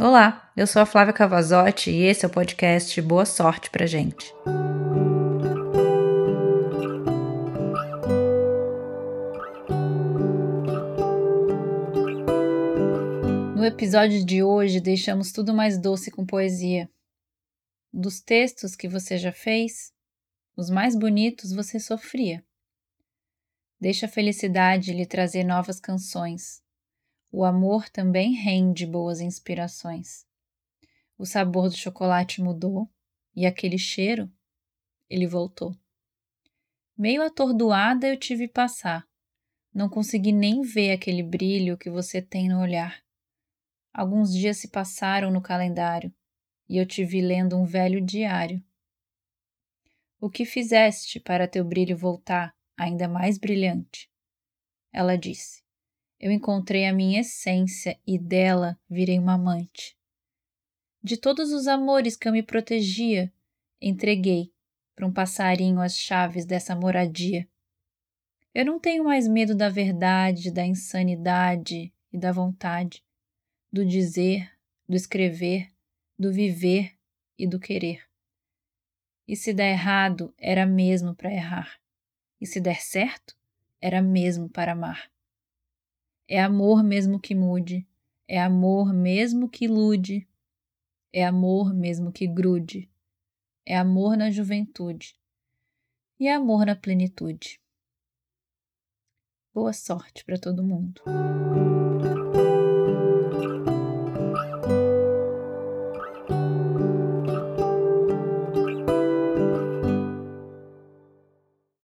Olá, eu sou a Flávia Cavazotti e esse é o podcast Boa Sorte pra gente. No episódio de hoje, deixamos tudo mais doce com poesia. Dos textos que você já fez, os mais bonitos você sofria. Deixa a felicidade lhe trazer novas canções o amor também rende boas inspirações. O sabor do chocolate mudou e aquele cheiro, ele voltou. Meio atordoada eu tive passar. Não consegui nem ver aquele brilho que você tem no olhar. Alguns dias se passaram no calendário e eu te vi lendo um velho diário. O que fizeste para teu brilho voltar ainda mais brilhante? Ela disse eu encontrei a minha essência e dela virei uma amante. De todos os amores que eu me protegia, entreguei para um passarinho as chaves dessa moradia. Eu não tenho mais medo da verdade, da insanidade e da vontade, do dizer, do escrever, do viver e do querer. E se der errado, era mesmo para errar. E se der certo, era mesmo para amar. É amor mesmo que mude, é amor mesmo que ilude, é amor mesmo que grude, é amor na juventude e é amor na plenitude. Boa sorte para todo mundo.